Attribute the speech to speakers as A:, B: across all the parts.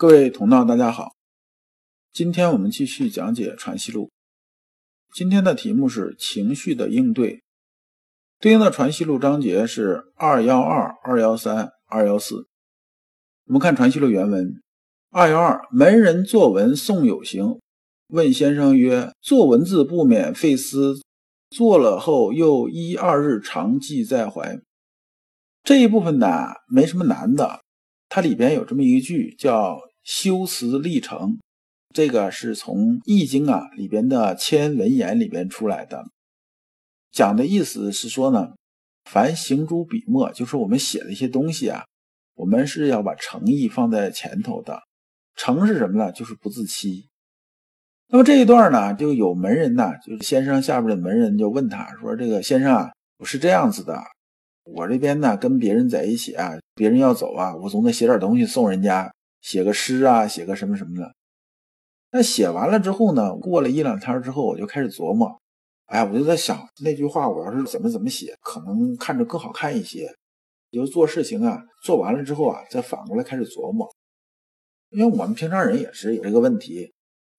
A: 各位同道，大家好，今天我们继续讲解《传习录》。今天的题目是情绪的应对，对应的《传习录》章节是二幺二、二幺三、二幺四。我们看《传习录》原文：二幺二，门人作文送有行，问先生曰：“作文字不免费思，做了后又一二日常记在怀。”这一部分呢，没什么难的，它里边有这么一句叫。修辞历程，这个是从《易经》啊里边的千文言里边出来的，讲的意思是说呢，凡行诸笔墨，就是我们写的一些东西啊，我们是要把诚意放在前头的。诚是什么呢？就是不自欺。那么这一段呢，就有门人呐，就是先生下边的门人就问他说：“这个先生啊，我是这样子的，我这边呢跟别人在一起啊，别人要走啊，我总得写点东西送人家。”写个诗啊，写个什么什么的。那写完了之后呢？过了一两天之后，我就开始琢磨，哎，我就在想那句话，我要是怎么怎么写，可能看着更好看一些。就做事情啊，做完了之后啊，再反过来开始琢磨。因为我们平常人也是有这个问题，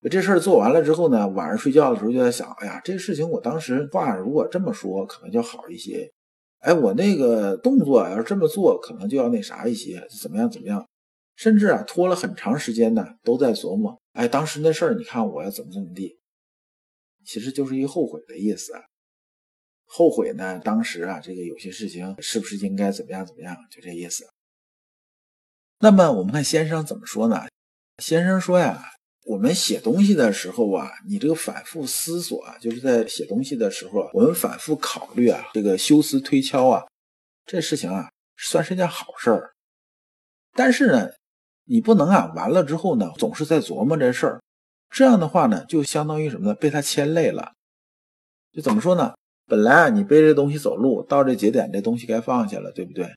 A: 这事儿做完了之后呢，晚上睡觉的时候就在想，哎呀，这事情我当时话如果这么说，可能就好一些。哎，我那个动作要是这么做，可能就要那啥一些，怎么样怎么样。甚至啊，拖了很长时间呢，都在琢磨。哎，当时那事儿，你看我要怎么怎么地，其实就是一后悔的意思。后悔呢，当时啊，这个有些事情是不是应该怎么样怎么样，就这意思。那么我们看先生怎么说呢？先生说呀，我们写东西的时候啊，你这个反复思索啊，就是在写东西的时候，我们反复考虑啊，这个修思推敲啊，这事情啊，算是件好事儿。但是呢。你不能啊，完了之后呢，总是在琢磨这事儿，这样的话呢，就相当于什么呢？被他牵累了。就怎么说呢？本来啊，你背着东西走路，到这节点，这东西该放下了，对不对？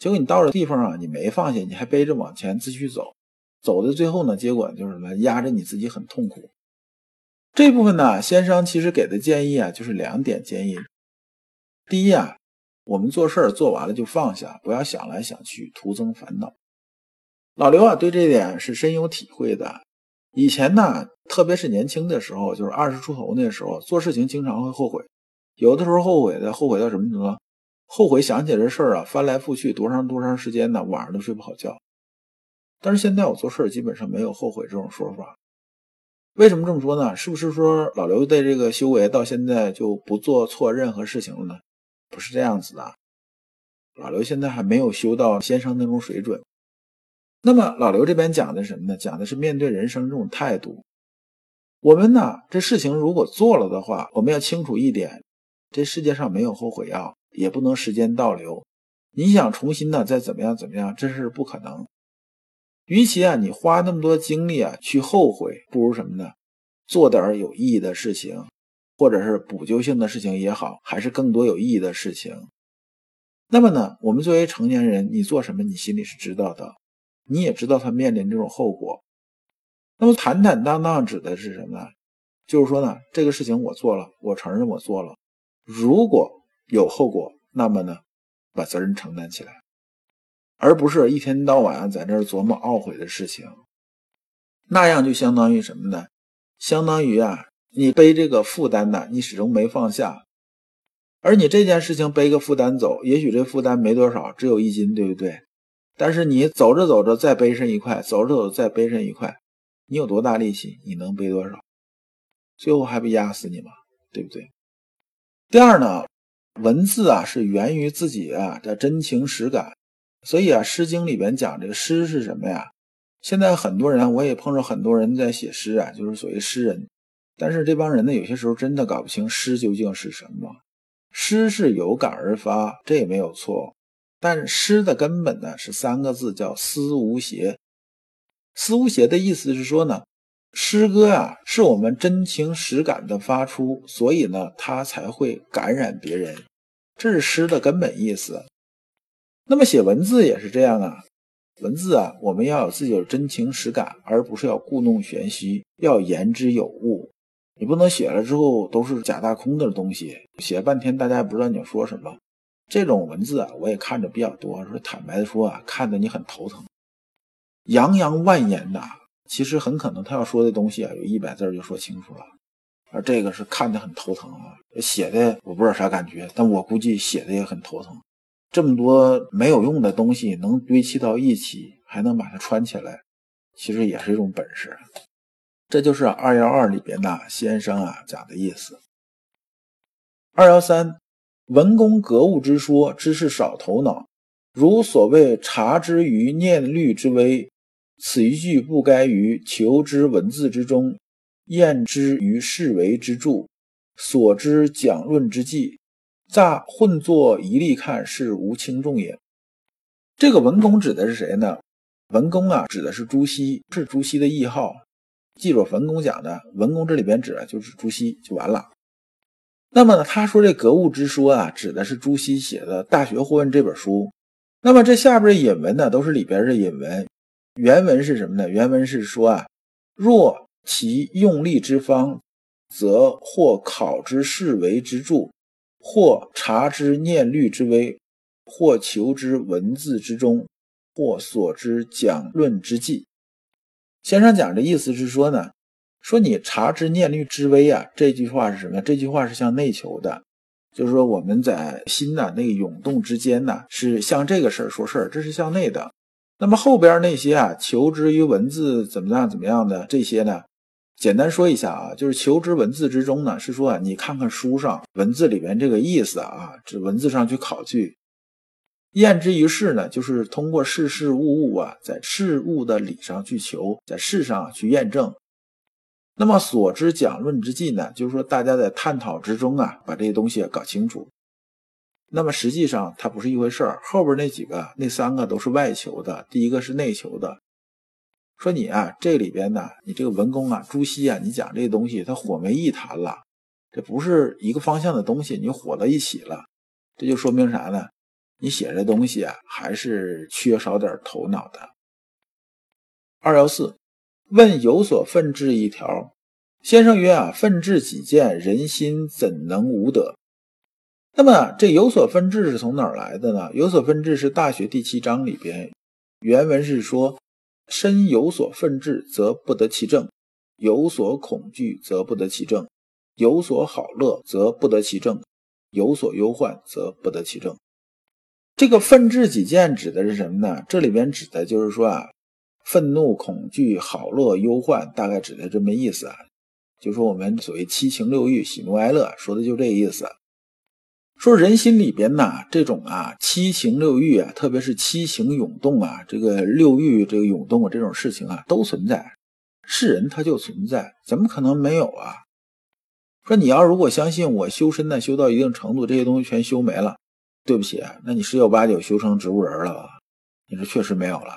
A: 结果你到了地方啊，你没放下，你还背着往前继续走，走的最后呢，结果就是什么？压着你自己很痛苦。这部分呢，先生其实给的建议啊，就是两点建议。第一啊，我们做事儿做完了就放下，不要想来想去，徒增烦恼。老刘啊，对这点是深有体会的。以前呢，特别是年轻的时候，就是二十出头那时候，做事情经常会后悔。有的时候后悔的，后悔到什么程度？后悔想起这事儿啊，翻来覆去多长多长时间呢？晚上都睡不好觉。但是现在我做事基本上没有后悔这种说法。为什么这么说呢？是不是说老刘的这个修为到现在就不做错任何事情了呢？不是这样子的。老刘现在还没有修到先生那种水准。那么老刘这边讲的什么呢？讲的是面对人生这种态度。我们呢，这事情如果做了的话，我们要清楚一点：这世界上没有后悔药，也不能时间倒流。你想重新呢，再怎么样怎么样，这是不可能。与其啊，你花那么多精力啊去后悔，不如什么呢？做点有意义的事情，或者是补救性的事情也好，还是更多有意义的事情。那么呢，我们作为成年人，你做什么，你心里是知道的。你也知道他面临这种后果，那么坦坦荡荡指的是什么呢？就是说呢，这个事情我做了，我承认我做了，如果有后果，那么呢，把责任承担起来，而不是一天到晚在这琢磨懊悔的事情，那样就相当于什么呢？相当于啊，你背这个负担呢，你始终没放下，而你这件事情背个负担走，也许这负担没多少，只有一斤，对不对？但是你走着走着再背上一块，走着走着再背上一块，你有多大力气？你能背多少？最后还不压死你吗？对不对？第二呢，文字啊是源于自己啊的真情实感，所以啊，《诗经》里边讲这个诗是什么呀？现在很多人我也碰着很多人在写诗啊，就是所谓诗人，但是这帮人呢，有些时候真的搞不清诗究竟是什么。诗是有感而发，这也没有错。但诗的根本呢是三个字，叫思无邪。思无邪的意思是说呢，诗歌啊是我们真情实感的发出，所以呢它才会感染别人，这是诗的根本意思。那么写文字也是这样啊，文字啊我们要有自己的真情实感，而不是要故弄玄虚，要言之有物。你不能写了之后都是假大空的东西，写了半天大家也不知道你要说什么。这种文字啊，我也看着比较多。说坦白的说啊，看得你很头疼，洋洋万言呐，其实很可能他要说的东西啊，有一百字就说清楚了。而这个是看得很头疼啊，写的我不知道啥感觉，但我估计写的也很头疼。这么多没有用的东西能堆砌到一起，还能把它串起来，其实也是一种本事。这就是二幺二里边的先生啊讲的意思。二幺三。文公格物之说，知是少头脑。如所谓察之于念律之微，此一句不该于求之文字之中，验之于事为之著，所知讲论之际，乍混作一例看，是无轻重也。这个文公指的是谁呢？文公啊，指的是朱熹，是朱熹的谥号。记住，文公讲的文公这里边指的就是朱熹，就完了。那么呢，他说这格物之说啊，指的是朱熹写的《大学或问》这本书。那么这下边的引文呢，都是里边的引文。原文是什么呢？原文是说啊，若其用力之方，则或考之事为之著，或察之念虑之微，或求之文字之中，或所知讲论之际。先生讲的意思是说呢。说你察之念虑之微啊，这句话是什么？这句话是向内求的，就是说我们在心呐那个涌动之间呢，是向这个事儿说事儿，这是向内的。那么后边那些啊，求之于文字怎么样怎么样的这些呢？简单说一下啊，就是求之文字之中呢，是说，你看看书上文字里边这个意思啊，这文字上去考据，验之于事呢，就是通过事事物物啊，在事物的理上去求，在事上去验证。那么所知讲论之际呢，就是说大家在探讨之中啊，把这些东西搞清楚。那么实际上它不是一回事儿，后边那几个那三个都是外求的，第一个是内求的。说你啊，这里边呢，你这个文公啊，朱熹啊，你讲这些东西，他火没一谈了，这不是一个方向的东西，你火到一起了，这就说明啥呢？你写这东西啊，还是缺少点头脑的。二幺四。问有所愤志一条，先生曰：“啊，愤志己见，人心怎能无得？”那么这有所愤志是从哪儿来的呢？有所愤志是《大学》第七章里边原文是说：“身有所愤志，则不得其正；有所恐惧，则不得其正；有所好乐，则不得其正；有所忧患，则不得其正。”这个愤志己见指的是什么呢？这里边指的就是说啊。愤怒、恐惧、好乐、忧患，大概指的这么意思啊。就说我们所谓七情六欲、喜怒哀乐，说的就这意思。说人心里边呐，这种啊七情六欲啊，特别是七情涌动啊，这个六欲这个涌动啊，这种事情啊，都存在。是人他就存在，怎么可能没有啊？说你要如果相信我修身呢，修到一定程度，这些东西全修没了，对不起，那你十有八九修成植物人了吧？你这确实没有了。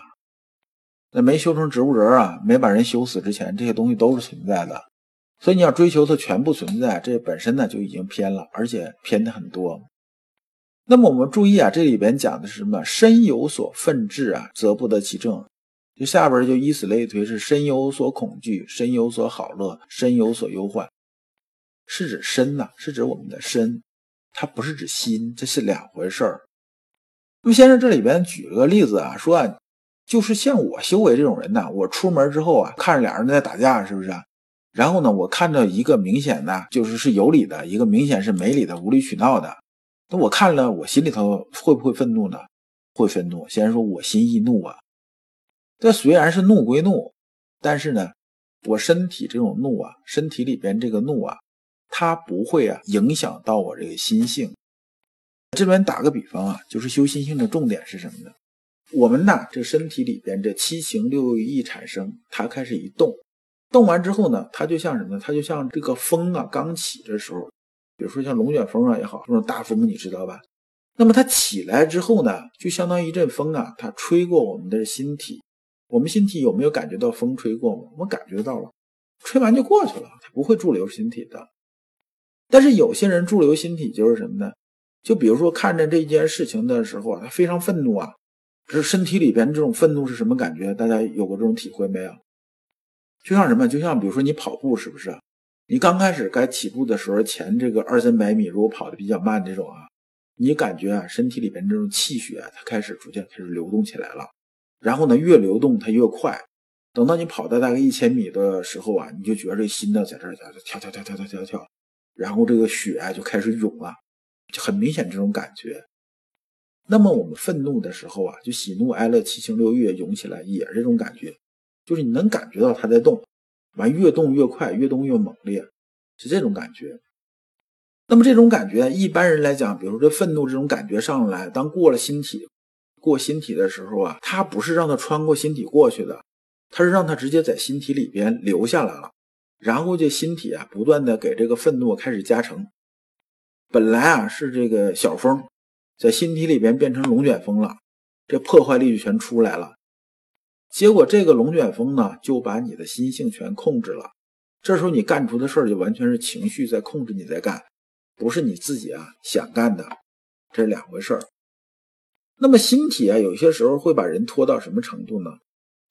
A: 那没修成植物人啊，没把人修死之前，这些东西都是存在的。所以你要追求它全部存在，这本身呢就已经偏了，而且偏的很多。那么我们注意啊，这里边讲的是什么？身有所愤志啊，则不得其正。就下边就以此类推，是身有所恐惧，身有所好乐，身有所忧患，是指身呐，是指我们的身，它不是指心，这是两回事儿。那么先生这里边举了个例子啊，说啊。就是像我修为这种人呢，我出门之后啊，看着俩人在打架，是不是？然后呢，我看到一个明显的就是是有理的，一个明显是没理的、无理取闹的。那我看了，我心里头会不会愤怒呢？会愤怒。先说我心易怒啊。这虽然是怒归怒，但是呢，我身体这种怒啊，身体里边这个怒啊，它不会啊影响到我这个心性。这边打个比方啊，就是修心性的重点是什么呢？我们呢，这身体里边这七情六欲一产生，它开始一动，动完之后呢，它就像什么呢？它就像这个风啊，刚起的时候，比如说像龙卷风啊也好，这种大风你知道吧？那么它起来之后呢，就相当于一阵风啊，它吹过我们的心体，我们心体有没有感觉到风吹过吗？我们感觉到了，吹完就过去了，它不会驻留心体的。但是有些人驻留心体就是什么呢？就比如说看着这件事情的时候啊，他非常愤怒啊，这身体里边这种愤怒是什么感觉？大家有过这种体会没有？就像什么？就像比如说你跑步是不是？你刚开始该起步的时候，前这个二三百米，如果跑的比较慢这种啊，你感觉啊，身体里边这种气血它开始逐渐开始流动起来了。然后呢，越流动它越快。等到你跑到大概一千米的时候啊，你就觉得这心呢在这儿跳跳跳跳跳跳跳，然后这个血啊就开始涌了，就很明显这种感觉。那么我们愤怒的时候啊，就喜怒哀乐七情六欲涌起来，也是这种感觉，就是你能感觉到它在动。完越动越快，越动越猛烈，是这种感觉。那么这种感觉，一般人来讲，比如说这愤怒这种感觉上来，当过了心体，过心体的时候啊，它不是让它穿过心体过去的，它是让它直接在心体里边留下来了。然后这心体啊，不断的给这个愤怒开始加成。本来啊是这个小风，在心体里边变成龙卷风了，这破坏力就全出来了。结果这个龙卷风呢，就把你的心性全控制了。这时候你干出的事儿就完全是情绪在控制你在干，不是你自己啊想干的，这是两回事儿。那么心体啊，有些时候会把人拖到什么程度呢？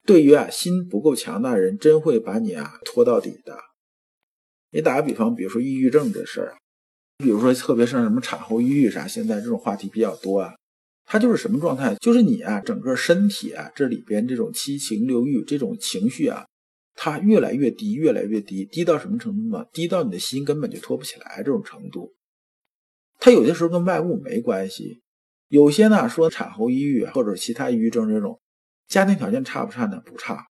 A: 对于啊心不够强大的人，真会把你啊拖到底的。你打个比方，比如说抑郁症这事儿啊，你比如说特别像什么产后抑郁啥，现在这种话题比较多啊。它就是什么状态？就是你啊，整个身体啊，这里边这种七情六欲这种情绪啊，它越来越低，越来越低，低到什么程度呢？低到你的心根本就托不起来这种程度。它有些时候跟外物没关系，有些呢说产后抑郁或者其他抑郁症这种，家庭条件差不差呢？不差，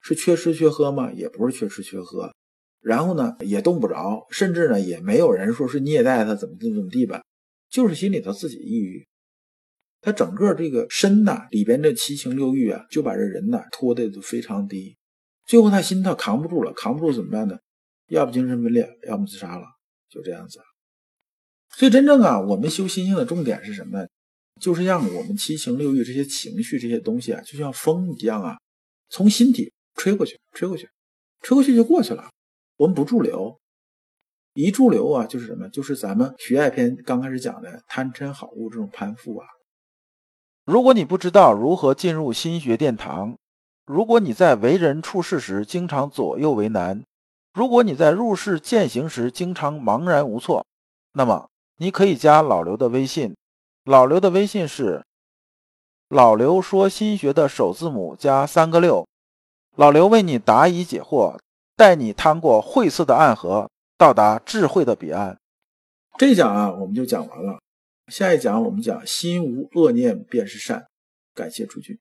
A: 是缺吃缺喝吗？也不是缺吃缺喝，然后呢也动不着，甚至呢也没有人说是虐待他怎么怎么怎么地吧，就是心里头自己抑郁。他整个这个身呐里边这七情六欲啊，就把这人呐拖的都非常低，最后他心他扛不住了，扛不住怎么办呢？要不精神分裂，要么自杀了，就这样子。所以真正啊，我们修心性的重点是什么？就是让我们七情六欲这些情绪这些东西啊，就像风一样啊，从心底吹过去，吹过去，吹过去就过去了。我们不驻留，一驻留啊，就是什么？就是咱们徐爱篇刚开始讲的贪嗔好恶这种攀附啊。
B: 如果你不知道如何进入心学殿堂，如果你在为人处事时经常左右为难，如果你在入世践行时经常茫然无措，那么你可以加老刘的微信。老刘的微信是老刘说心学的首字母加三个六。老刘为你答疑解惑，带你趟过晦涩的暗河，到达智慧的彼岸。
A: 这一讲啊，我们就讲完了。下一讲我们讲心无恶念便是善，感谢诸君。